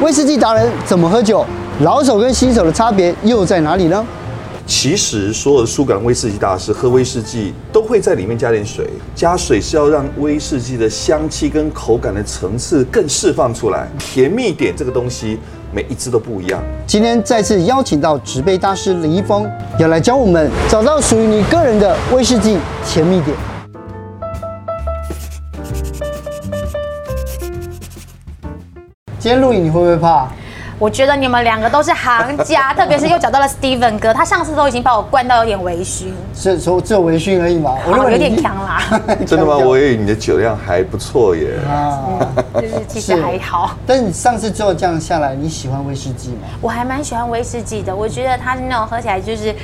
威士忌达人怎么喝酒？老手跟新手的差别又在哪里呢？其实所有的苏格兰威士忌大师喝威士忌都会在里面加点水，加水是要让威士忌的香气跟口感的层次更释放出来。甜蜜点这个东西每一支都不一样。今天再次邀请到植杯大师林一峰，要来教我们找到属于你个人的威士忌甜蜜点。今天录影你会不会怕？我觉得你们两个都是行家，特别是又找到了 Steven 哥，他上次都已经把我灌到有点微醺，是说只有微醺而已嘛？我认为有点强啦。真的吗？我以为你的酒量还不错耶。啊，就是其实还好。但你上次之后这样下来，你喜欢威士忌吗？我还蛮喜欢威士忌的，我觉得它那种喝起来就是。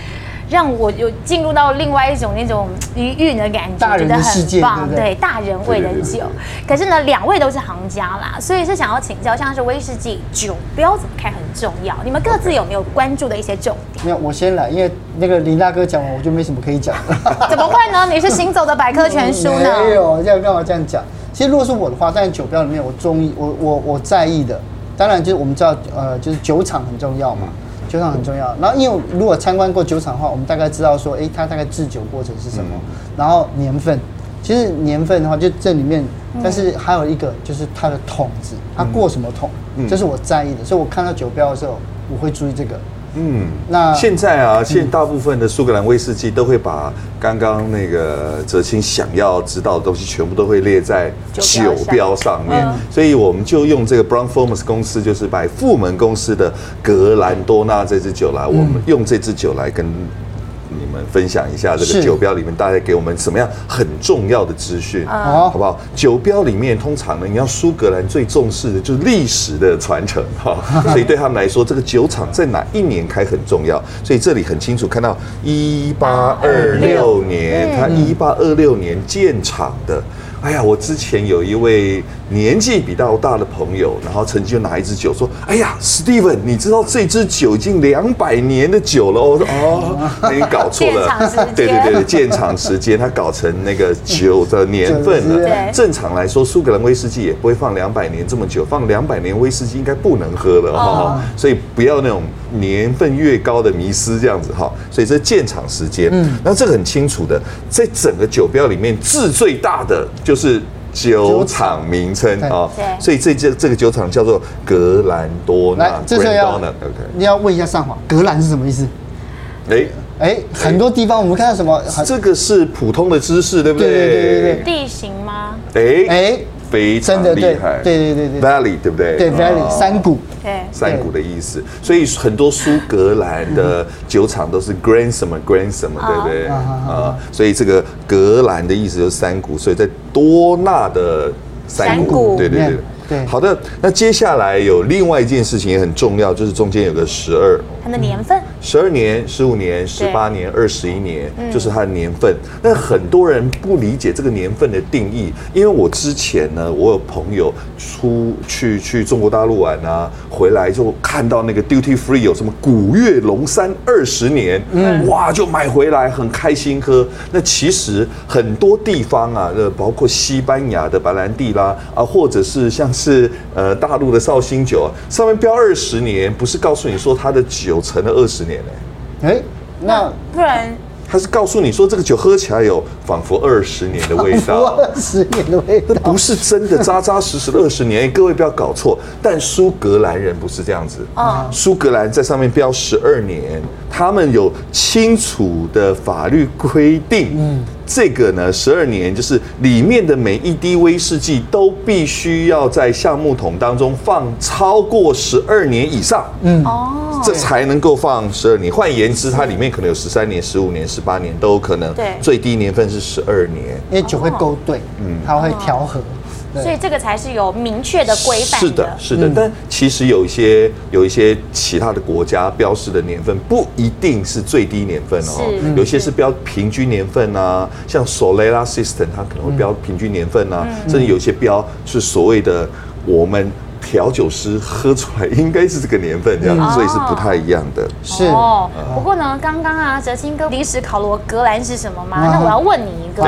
让我有进入到另外一种那种余韵的感觉，大人的世界，觉得很棒，对，大人味的酒。可是呢，两位都是行家啦，所以是想要请教，像是威士忌酒标怎么看很重要，你们各自有没有关注的一些重点？没有，我先来，因为那个林大哥讲完，我就没什么可以讲了。怎么会呢？你是行走的百科全书呢？没有，这样干嘛这样讲？其实如果是我的话，在酒标里面，我中意我我我在意的，当然就是我们知道，呃，就是酒厂很重要嘛。酒厂很重要，然后因为如果参观过酒厂的话，我们大概知道说，哎，它大概制酒过程是什么，然后年份，其实年份的话就这里面，但是还有一个就是它的桶子，它过什么桶，这是我在意的，所以我看到酒标的时候，我会注意这个。嗯，那现在啊，现在大部分的苏格兰威士忌都会把刚刚那个泽青想要知道的东西全部都会列在酒标上面，所以我们就用这个 Brown-Forman 公司，就是买富门公司的格兰多纳这支酒来，我们用这支酒来跟。分享一下这个酒标里面大概给我们什么样很重要的资讯，好不好？酒标里面通常呢，你要苏格兰最重视的就是历史的传承哈，所以对他们来说，这个酒厂在哪一年开很重要。所以这里很清楚看到一八二六年，它一八二六年建厂的。哎呀，我之前有一位年纪比较大的朋友，然后曾经就拿一支酒说：“哎呀，Steven，你知道这支酒已经两百年的酒了？”我说：“哦，那 你搞错了。”对对对，建厂时间他搞成那个酒的年份了。正常来说，苏格兰威士忌也不会放两百年这么久，放两百年威士忌应该不能喝了哈。所以不要那种年份越高的迷失这样子哈。所以这建厂时间，嗯，那这个很清楚的，在整个酒标里面字最大的。就是酒厂名称啊，所以这这这个酒厂叫做格兰多纳。来，这是要你要问一下上华，格兰是什么意思？哎哎，很多地方我们看到什么？这个是普通的知识，对不对？对对对对。地形吗？哎哎。非常厉害，对对对对，Valley 对不对？对 Valley 山谷，对。山谷的意思。所以很多苏格兰的酒厂都是 Grand 什么 Grand 什么，对不对？啊，所以这个格兰的意思就是山谷，所以在多纳的山谷，对对对。对，好的，那接下来有另外一件事情也很重要，就是中间有个十二，它的年份，十二年、十五年、十八年、二十一年，就是它的年份。那很多人不理解这个年份的定义，因为我之前呢，我有朋友出去去中国大陆玩啊，回来就看到那个 duty free 有什么古越龙山二十年，嗯，哇，就买回来很开心喝。那其实很多地方啊，呃，包括西班牙的白兰地啦，啊，或者是像。是呃，大陆的绍兴酒啊，上面标二十年，不是告诉你说它的酒陈了二十年嘞？哎，那不然他是告诉你说这个酒喝起来有仿佛二十年的味道，二十年的味道，不是真的扎扎实实的二十年。各位不要搞错，但苏格兰人不是这样子啊，苏格兰在上面标十二年，他们有清楚的法律规定，嗯。这个呢，十二年就是里面的每一滴威士忌都必须要在橡木桶当中放超过十二年以上，嗯，哦，这才能够放十二年。换言之，它里面可能有十三年、十五年、十八年都有可能，对，最低年份是十二年，因为酒会勾兑，嗯，它会调和。所以这个才是有明确的规范。是的，是的。但其实有一些有一些其他的国家标示的年份不一定是最低年份哦，有些是标平均年份啊，像 Solera System 它可能会标平均年份啊，甚至有些标是所谓的我们调酒师喝出来应该是这个年份这样，所以是不太一样的。是哦，不过呢，刚刚啊，哲青哥临时考了我格兰是什么吗？那我要问你一个，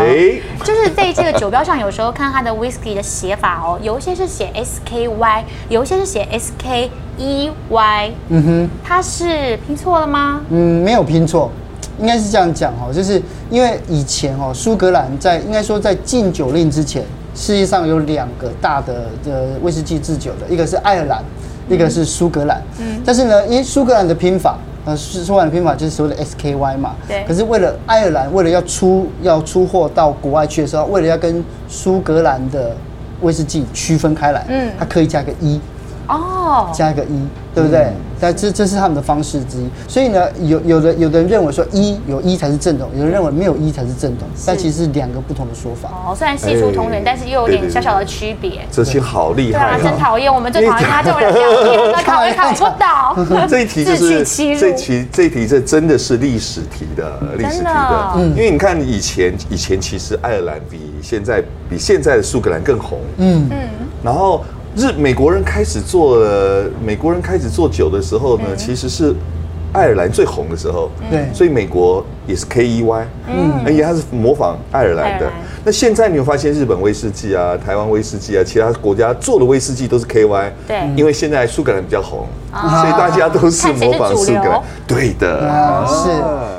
就是在这个酒标上，有时候看它的 whisky 的写法哦，有一些是写 S K Y，有一些是写 S K E Y。嗯哼，它是拼错了吗？嗯，没有拼错，应该是这样讲哦，就是因为以前哦，苏格兰在应该说在禁酒令之前。世界上有两个大的的威士忌制酒的，一个是爱尔兰，一个是苏格兰。嗯，但是呢，因为苏格兰的拼法，呃，苏格兰的拼法就是所谓的 SKY 嘛。对。可是为了爱尔兰，为了要出要出货到国外去的时候，为了要跟苏格兰的威士忌区分开来，嗯，它可以加个一。哦。加一个一，对不对？嗯但这这是他们的方式之一，所以呢，有有的有的人认为说一有一才是正统，有人认为没有一才是正统，但其实是两个不同的说法。哦，虽然系出同源，但是又有点小小的区别。这些好厉害，对啊，真讨厌，我们最讨厌他这种人，考也考不到。这一题就是这题这一题这真的是历史题的历史题的，因为你看以前以前其实爱尔兰比现在比现在的苏格兰更红，嗯嗯，然后。日美国人开始做了，美国人开始做酒的时候呢，其实是爱尔兰最红的时候。对，所以美国也是 K E Y，嗯，而且它是模仿爱尔兰的。那现在你有发现日本威士忌啊、台湾威士忌啊，其他国家做的威士忌都是 K Y。对，因为现在苏格兰比较红，所以大家都是模仿苏格兰。对的，是。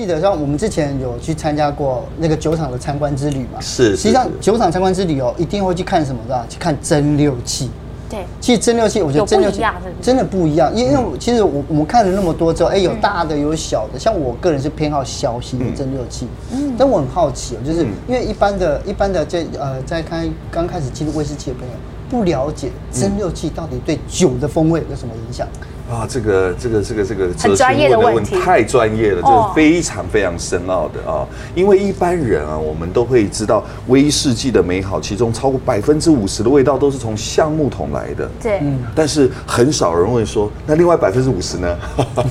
记得像我们之前有去参加过那个酒厂的参观之旅嘛？是。实际上酒厂参观之旅哦，一定会去看什么的？去看蒸馏器。对。其实蒸馏器，我觉得蒸馏器真的不一样，因为因为其实我我们看了那么多之后，哎，有大的有小的，像我个人是偏好小型的蒸馏器。嗯。但我很好奇哦，就是因为一般的一般的在呃在开刚开始进入威士忌的朋友，不了解蒸馏器到底对酒的风味有什么影响。啊，这个这个这个这个哲青问的问题太专业了，这是非常非常深奥的啊。因为一般人啊，我们都会知道威士忌的美好，其中超过百分之五十的味道都是从橡木桶来的。对，但是很少人会说，那另外百分之五十呢？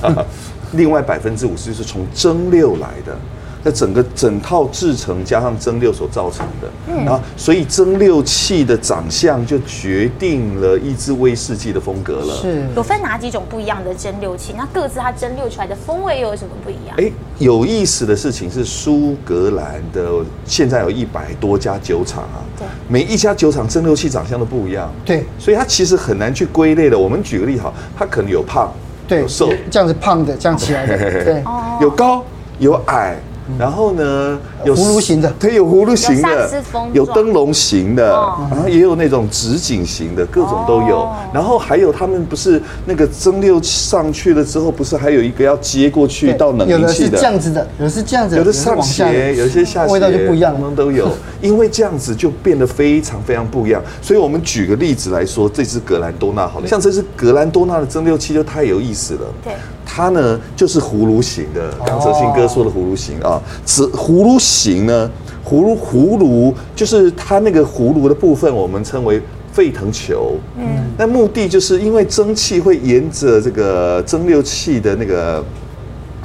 另外百分之五十就是从蒸馏来的。那整个整套制程加上蒸馏所造成的，嗯，然后所以蒸馏器的长相就决定了一支威士忌的风格了。是，有分哪几种不一样的蒸馏器？那各自它蒸馏出来的风味又有什么不一样？哎，有意思的事情是，苏格兰的现在有一百多家酒厂啊，对，每一家酒厂蒸馏器长相都不一样。对，所以它其实很难去归类的。我们举个例哈，它可能有胖，对，有瘦，这样子胖的，这样起来的，对，有高有矮。然后呢，有葫芦形的，它有葫芦形的，有灯笼形的，然后也有那种直颈型的，各种都有。然后还有他们不是那个蒸馏上去了之后，不是还有一个要接过去到冷凝器的？有的是这样子的，有的是这样子，有的上斜，有些下斜，味道就不一样，都有。因为这样子就变得非常非常不一样。所以我们举个例子来说，这支格兰多纳好了，像这支格兰多纳的蒸馏器就太有意思了。对。它呢，就是葫芦形的，刚哲青哥说的葫芦形啊，此葫芦形呢，葫芦葫芦就是它那个葫芦的部分，我们称为沸腾球。嗯，那目的就是因为蒸汽会沿着这个蒸馏器的那个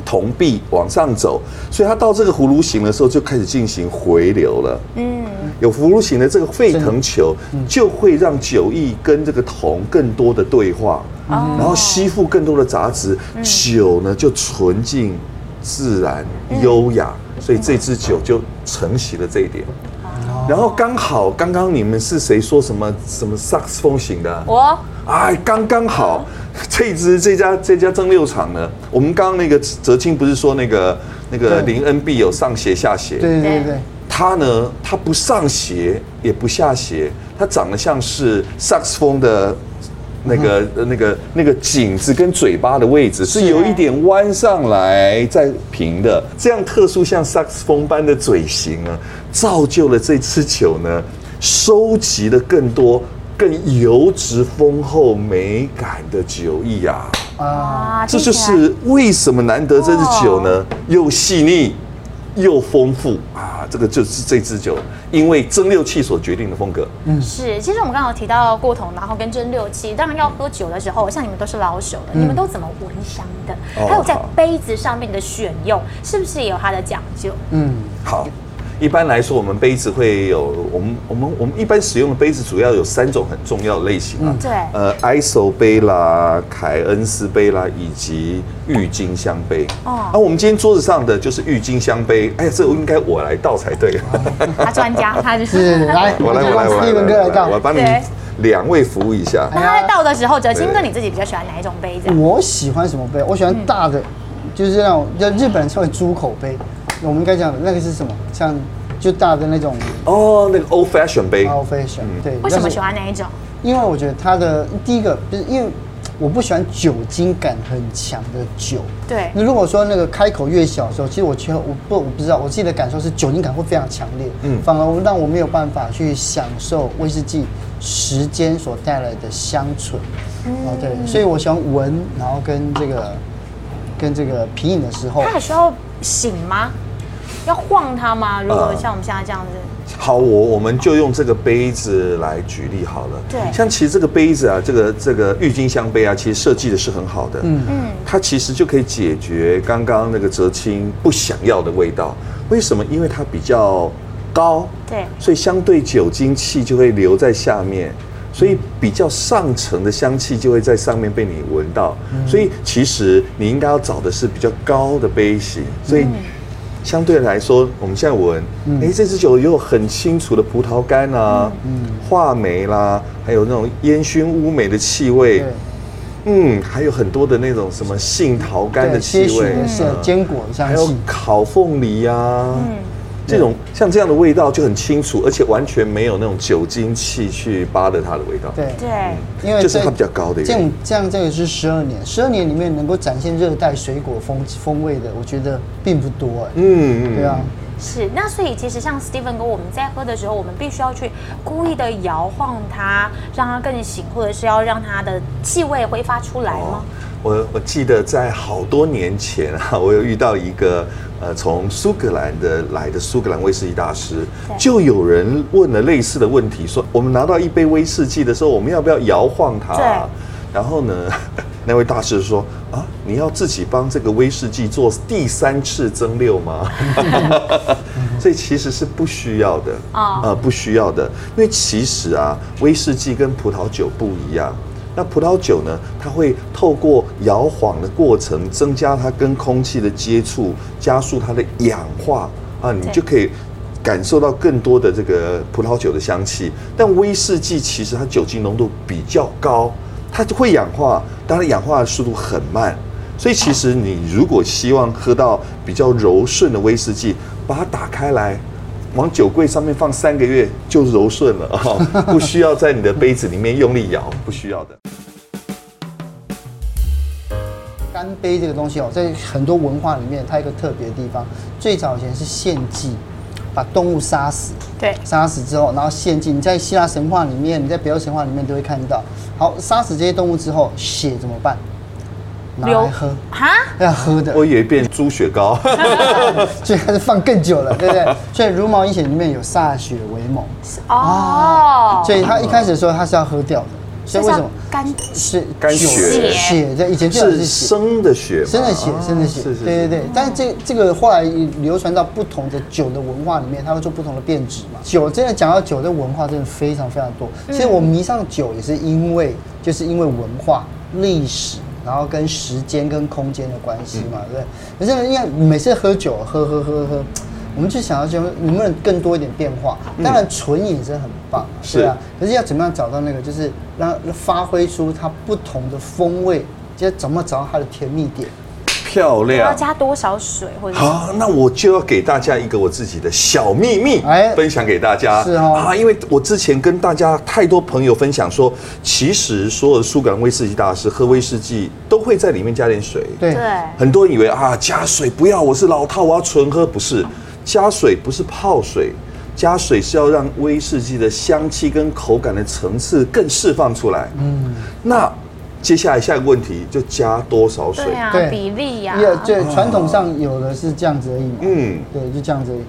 铜壁往上走，所以它到这个葫芦形的时候就开始进行回流了。嗯，有葫芦形的这个沸腾球，就会让酒液跟这个铜更多的对话。然后吸附更多的杂质，酒呢就纯净、自然、优雅，所以这支酒就承袭了这一点。然后刚好刚刚你们是谁说什么什么萨克斯风型的？我哎，刚刚好，这支这家这家蒸馏厂呢，我们刚刚那个哲青不是说那个那个林恩碧有上斜下斜？对对对，它呢它不上斜也不下斜，它长得像是萨克斯风的。那个那个那个颈子跟嘴巴的位置是有一点弯上来再平的，这样特殊像萨克斯风般的嘴型呢，造就了这次酒呢，收集了更多更油脂丰厚美感的酒液呀！啊，这就是为什么难得这支酒呢，又细腻。又丰富啊！这个就是这支酒，因为蒸馏器所决定的风格。嗯，是。其实我们刚刚有提到过桶，然后跟蒸馏器。当然要喝酒的时候，像你们都是老手了，你们都怎么闻香的？还有在杯子上面的选用，是不是也有它的讲究？嗯，好。一般来说，我们杯子会有我们我们我们一般使用的杯子主要有三种很重要的类型啊。对。呃，ISO 杯啦、凯恩斯杯啦，以及郁金香杯。哦。而我们今天桌子上的就是郁金香杯。哎呀，这应该我来倒才对。他专家，他就是来，我来，我来，我来，立文哥来倒，我 帮你们两位服务一下。那他在倒的时候，哲青哥你自己比较喜欢哪一种杯子？我喜欢什么杯？我喜欢大的，就是那种叫日本人称为猪口杯。我们应该讲的那个是什么？像就大的那种哦，那个 old fashion 杯。old fashion，对。为什么喜欢那一种？因为我觉得它的第一个就是因为我不喜欢酒精感很强的酒。对。那如果说那个开口越小的时候，其实我觉得我不我不知道，我自己的感受是酒精感会非常强烈，嗯，反而让我没有办法去享受威士忌时间所带来的香醇。嗯。哦，对，所以我喜欢闻，然后跟这个跟这个品饮的时候。它还需要醒吗？要晃它吗？如果像我们现在这样子，呃、好，我我们就用这个杯子来举例好了。对，像其实这个杯子啊，这个这个郁金香杯啊，其实设计的是很好的。嗯嗯，它其实就可以解决刚刚那个哲清不想要的味道。为什么？因为它比较高，对，所以相对酒精气就会留在下面，所以比较上层的香气就会在上面被你闻到。嗯、所以其实你应该要找的是比较高的杯型，所以。嗯相对来说，我们现在闻，哎，这支酒也有很清楚的葡萄干啊，嗯，话梅啦，还有那种烟熏乌梅的气味，嗯，还有很多的那种什么杏桃干的气味，是坚果的香气，还有烤凤梨呀，嗯。这种像这样的味道就很清楚，而且完全没有那种酒精气去扒的它的味道。对对，嗯、因为就是它比较高的。这样这样这个是十二年，十二年里面能够展现热带水果风风味的，我觉得并不多哎。嗯嗯，对啊。是，那所以其实像 Steven 哥，我们在喝的时候，我们必须要去故意的摇晃它，让它更醒，或者是要让它的气味挥发出来吗？哦我我记得在好多年前啊，我有遇到一个呃从苏格兰的来的苏格兰威士忌大师，就有人问了类似的问题，说我们拿到一杯威士忌的时候，我们要不要摇晃它？然后呢，那位大师说啊，你要自己帮这个威士忌做第三次蒸馏吗？所以其实是不需要的啊，呃，不需要的，因为其实啊，威士忌跟葡萄酒不一样。那葡萄酒呢？它会透过摇晃的过程，增加它跟空气的接触，加速它的氧化啊，你就可以感受到更多的这个葡萄酒的香气。但威士忌其实它酒精浓度比较高，它就会氧化，当然氧化的速度很慢。所以其实你如果希望喝到比较柔顺的威士忌，把它打开来。往酒柜上面放三个月就柔顺了啊，不需要在你的杯子里面用力摇，不需要的。干杯这个东西哦，在很多文化里面，它有一个特别的地方，最早以前是献祭，把动物杀死，对，杀死之后，然后献祭。你在希腊神话里面，你在北欧神话里面都会看到。好，杀死这些动物之后，血怎么办？拿来喝哈，要喝的。我以为变猪血糕，所以它是放更久了，对不对？所以茹毛饮血里面有歃血为盟哦，所以他一开始的时候他是要喝掉的，所以为什么干是干血血？在以前是生的血，生的血，生的血，对对对。但是这这个后来流传到不同的酒的文化里面，它会做不同的变质嘛。酒真的讲到酒的文化，真的非常非常多。其实我迷上酒也是因为，就是因为文化历史。然后跟时间跟空间的关系嘛，对不对？可是因为每次喝酒，喝喝喝喝，我们就想要就能不能更多一点变化？当然纯饮是很棒，是啊。可是要怎么样找到那个，就是让发挥出它不同的风味，就怎么找到它的甜蜜点？漂亮，要加多少水或者？好，那我就要给大家一个我自己的小秘密，哎，分享给大家。是哦，啊，因为我之前跟大家太多朋友分享说，其实所有的苏格兰威士忌大师喝威士忌都会在里面加点水。对对，很多人以为啊，加水不要，我是老套，我要纯喝。不是，加水不是泡水，加水是要让威士忌的香气跟口感的层次更释放出来。嗯，那。接下来下一个问题就加多少水？对啊，比例呀。也对，传统上有的是这样子而已嘛。嗯，对，就这样子而已。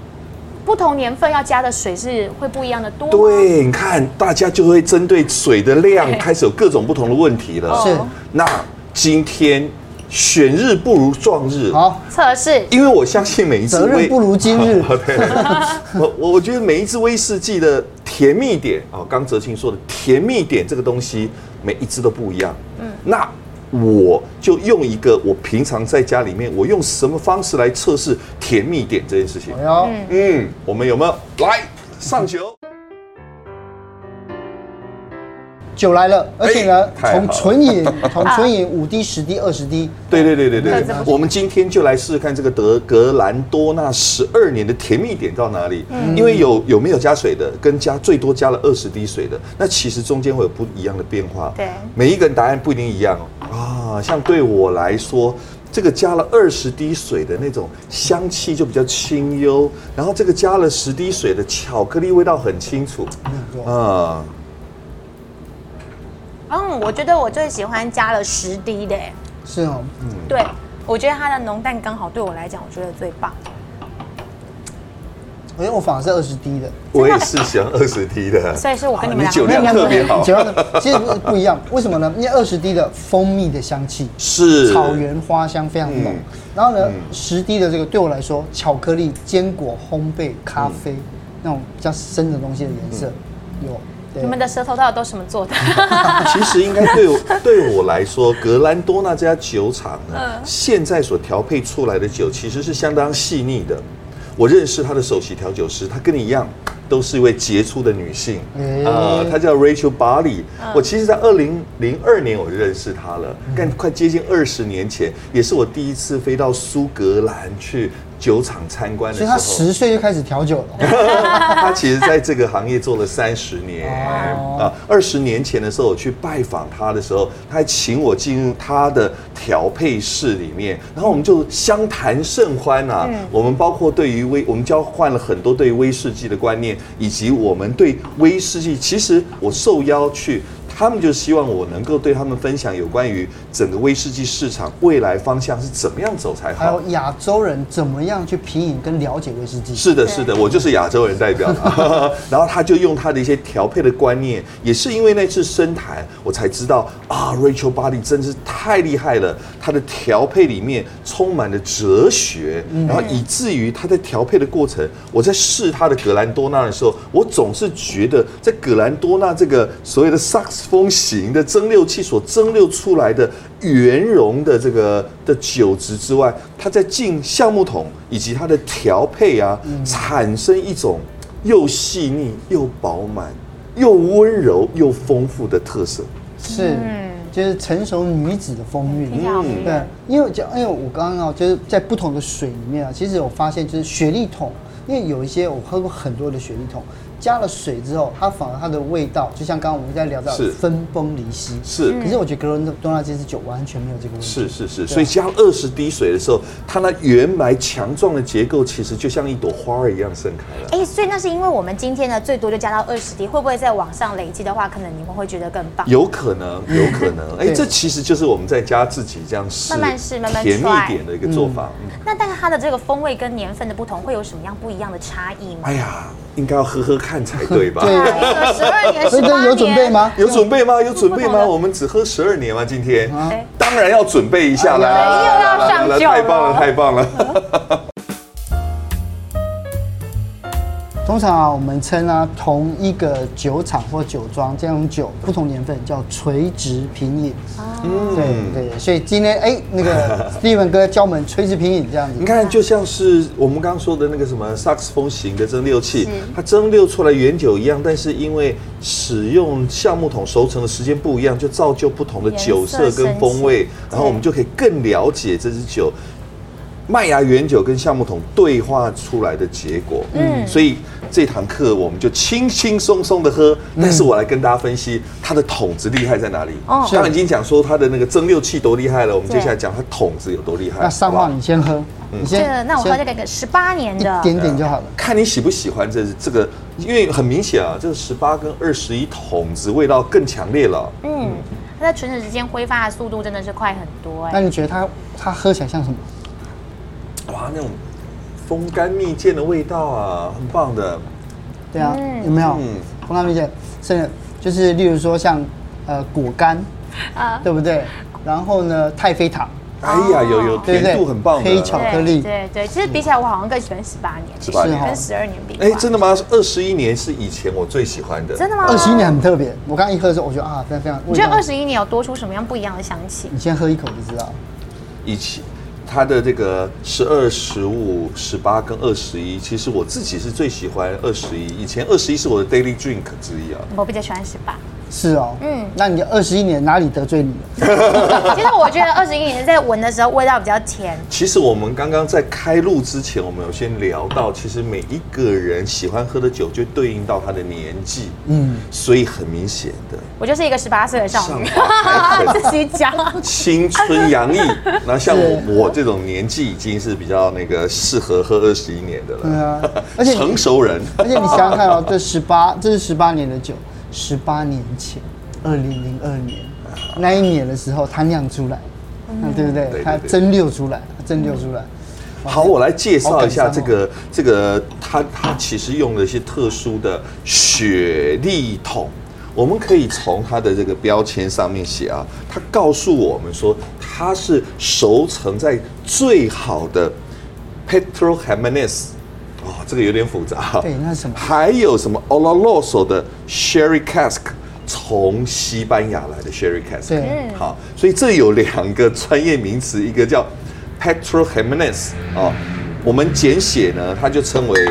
不同年份要加的水是会不一样的多。对，你看大家就会针对水的量开始有各种不同的问题了。是。那今天选日不如撞日。好，测试。因为我相信每一支责任不如今日。对，我我我觉得每一支威士忌的甜蜜点啊，刚哲青说的甜蜜点这个东西，每一支都不一样。嗯，那我就用一个我平常在家里面，我用什么方式来测试甜蜜点这件事情？嗯，我们有没有来上酒？酒来了，而且呢，从纯饮，从纯饮五滴、十滴、二十滴。对对对对对，我们今天就来试试看这个德格兰多纳十二年的甜蜜点到哪里。因为有有没有加水的，跟加最多加了二十滴水的，那其实中间会有不一样的变化。对，每一个人答案不一定一样哦。啊，像对我来说，这个加了二十滴水的那种香气就比较清幽，然后这个加了十滴水的巧克力味道很清楚。啊。嗯，我觉得我最喜欢加了十滴的，是哦，嗯，对，我觉得它的浓淡刚好，对我来讲，我觉得最棒。哎，我反而是二十滴的，我也是喜欢二十滴的，所以是我跟你们酒量特别好，其实不一样，为什么呢？因为二十滴的蜂蜜的香气是。草原花香非常浓，然后呢，十滴的这个对我来说，巧克力、坚果、烘焙、咖啡那种比较深的东西的颜色有。你们的舌头到底都什么做的？其实应该对我 对我来说，格兰多纳这家酒厂呢，现在所调配出来的酒其实是相当细腻的。我认识他的首席调酒师，他跟你一样，都是一位杰出的女性。啊，她叫 Rachel Barley。我其实，在二零零二年我就认识她了，但快接近二十年前，也是我第一次飞到苏格兰去。酒厂参观的时候，所以他十岁就开始调酒了。他其实在这个行业做了三十年啊。二十年前的时候，我去拜访他的时候，他还请我进入他的调配室里面，然后我们就相谈甚欢啊。我们包括对于威，我们交换了很多对于威士忌的观念，以及我们对威士忌，其实我受邀去。他们就希望我能够对他们分享有关于整个威士忌市场未来方向是怎么样走才好，还有亚洲人怎么样去品饮跟了解威士忌。是的，是的，我就是亚洲人代表。然后他就用他的一些调配的观念，也是因为那次深谈，我才知道啊，Rachel Barley 真是太厉害了。他的调配里面充满了哲学，然后以至于他在调配的过程，我在试他的格兰多纳的时候，我总是觉得在格兰多纳这个所谓的萨克斯风型的蒸馏器所蒸馏出来的圆融的这个的酒质之外，它在进橡木桶以及它的调配啊，产生一种又细腻又饱满又温柔又丰富的特色。是，就是成熟女子的风韵。嗯，对，因为讲，因为我刚刚啊，就是在不同的水里面啊，其实我发现就是雪莉桶，因为有一些我喝过很多的雪莉桶。加了水之后，它反而它的味道，就像刚刚我们在聊到分崩离析。是，可是我觉得格伦多纳这支酒完全没有这个问题。是是是，所以加二十滴水的时候，它那原来强壮的结构，其实就像一朵花儿一样盛开了。哎，所以那是因为我们今天呢，最多就加到二十滴，会不会再往上累积的话，可能你们会觉得更棒？有可能，有可能。哎，这其实就是我们在家自己这样试，慢慢试，慢慢甜蜜点的一个做法。那但是它的这个风味跟年份的不同，会有什么样不一样的差异吗？哎呀。应该要喝喝看才 对吧？对，十二年，十八年，有准备吗？有准备吗？有准备吗？我们只喝十二年吗？今天，当然要准备一下了。又要上酒了，太棒了，太棒了。通常啊，我们称啊同一个酒厂或酒庄这种酒不同年份叫垂直品饮。嗯，对对，所以今天哎，那个 Steven 哥教我们垂直品饮这样子。你看，就像是我们刚刚说的那个什么萨克斯风型的蒸馏器，它蒸馏出来原酒一样，但是因为使用橡木桶熟成的时间不一样，就造就不同的酒色跟风味，然后我们就可以更了解这支酒。麦芽原酒跟橡木桶对话出来的结果，嗯，所以这堂课我们就轻轻松松的喝。但是我来跟大家分析它的桶子厉害在哪里。哦，刚刚已经讲说它的那个蒸馏器多厉害了，我们接下来讲它桶子有多厉害。那三号你先喝，你先。那我喝这个个十八年的，一点点就好了。看你喜不喜欢这这个，因为很明显啊，这个十八跟二十一桶子味道更强烈了。嗯，它在唇齿之间挥发的速度真的是快很多哎。那你觉得它它喝起来像什么？哇，那种风干蜜饯的味道啊，很棒的。对啊，有没有？嗯，风干蜜饯，甚至就是例如说像呃果干啊，对不对？然后呢，太妃糖，哎呀，有有甜度很棒的黑巧克力。对对，其实比起来，我好像更喜欢十八年，十八年跟十二年比。哎，真的吗？二十一年是以前我最喜欢的。真的吗？二十一年很特别。我刚一喝的时候，我觉得啊，非常非常。你觉得二十一年有多出什么样不一样的香气？你先喝一口就知道。一起。它的这个十二、十五、十八跟二十一，其实我自己是最喜欢二十一。以前二十一是我的 daily drink 之一啊。我比较喜欢十八。是哦，嗯，那你二十一年哪里得罪你了？其实我觉得二十一年在闻的时候味道比较甜。其实我们刚刚在开录之前，我们有先聊到，其实每一个人喜欢喝的酒就对应到他的年纪，嗯，所以很明显的，我就是一个十八岁的少女，自己讲，青春洋溢。那像我我这种年纪已经是比较那个适合喝二十一年的了，对啊，而且成熟人，而且你想想看哦，这十八，这是十八年的酒。十八年前，二零零二年那一年的时候，它酿出来，嗯，对不对？它蒸馏出来，蒸馏出来。好，我来介绍一下这个这个，它它其实用了一些特殊的雪莉桶。我们可以从它的这个标签上面写啊，它告诉我们说，它是熟成在最好的 Pedro Ximénez。哦，这个有点复杂。对，那是什么？还有什么 Oloroso 的 Sherry Cask，从西班牙来的 Sherry Cask。对，好，所以这有两个专业名词，一个叫 p e t r o h e m e n e s 哦，我们简写呢，它就称为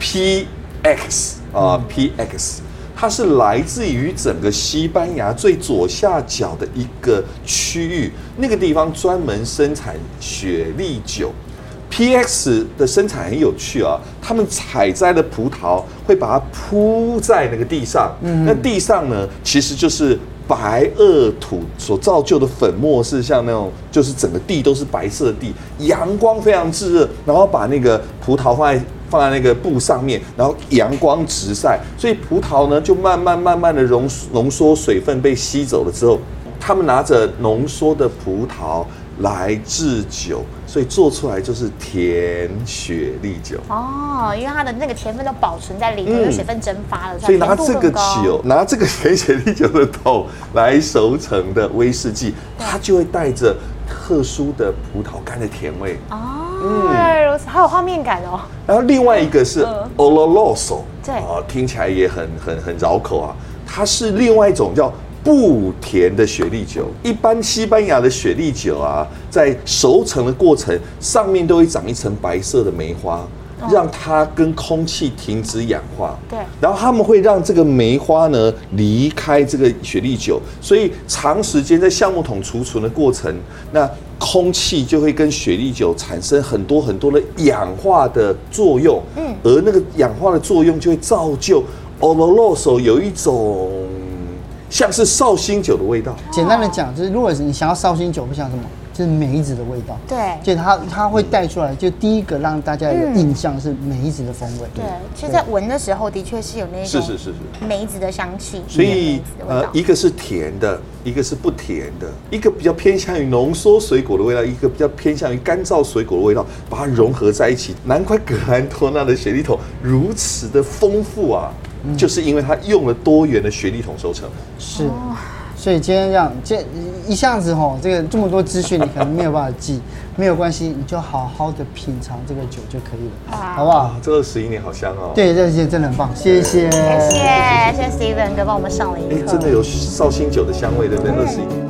PX 啊，PX，它是来自于整个西班牙最左下角的一个区域，那个地方专门生产雪莉酒。PX 的生产很有趣啊，他们采摘的葡萄会把它铺在那个地上，嗯，那地上呢，其实就是白垩土所造就的粉末，是像那种就是整个地都是白色的地，阳光非常炙热，然后把那个葡萄放在放在那个布上面，然后阳光直晒，所以葡萄呢就慢慢慢慢的浓浓缩水分被吸走了之后，他们拿着浓缩的葡萄来制酒。所以做出来就是甜雪莉酒哦，因为它的那个甜分都保存在里头，有、嗯、水分蒸发了，所以拿这个酒，拿这个甜雪莉酒的桶来熟成的威士忌，它就会带着特殊的葡萄干的甜味哦。嗯，如此，好有画面感哦。然后另外一个是 Oloroso，对啊，听起来也很很很绕口啊。它是另外一种叫。不甜的雪莉酒，一般西班牙的雪莉酒啊，在熟成的过程上面都会长一层白色的梅花，让它跟空气停止氧化。对，然后他们会让这个梅花呢离开这个雪莉酒，所以长时间在橡木桶储存的过程，那空气就会跟雪莉酒产生很多很多的氧化的作用。嗯，而那个氧化的作用就会造就 Oloroso 有一种。像是绍兴酒的味道。简单的讲，就是如果你想要绍兴酒，不像什么，就是梅子的味道。对，就它它会带出来，就第一个让大家有印象是梅子的风味。对，其实在闻的时候，的确是有那种是是是是梅子的香气。所以呃，一个是甜的，一个是不甜的，一个比较偏向于浓缩水果的味道，一个比较偏向于干燥水果的味道，把它融合在一起。难怪格兰托纳的雪莉桶如此的丰富啊！就是因为他用了多元的雪莉桶收成，是，所以今天这样，这一下子吼，这个这么多资讯你可能没有办法记，没有关系，你就好好的品尝这个酒就可以了，好不好？这二十一年好香哦，对，这些真的很棒，谢谢，谢谢，谢谢 Steven 哥帮我们上了一课，真的有绍兴酒的香味，对不对？二十一年。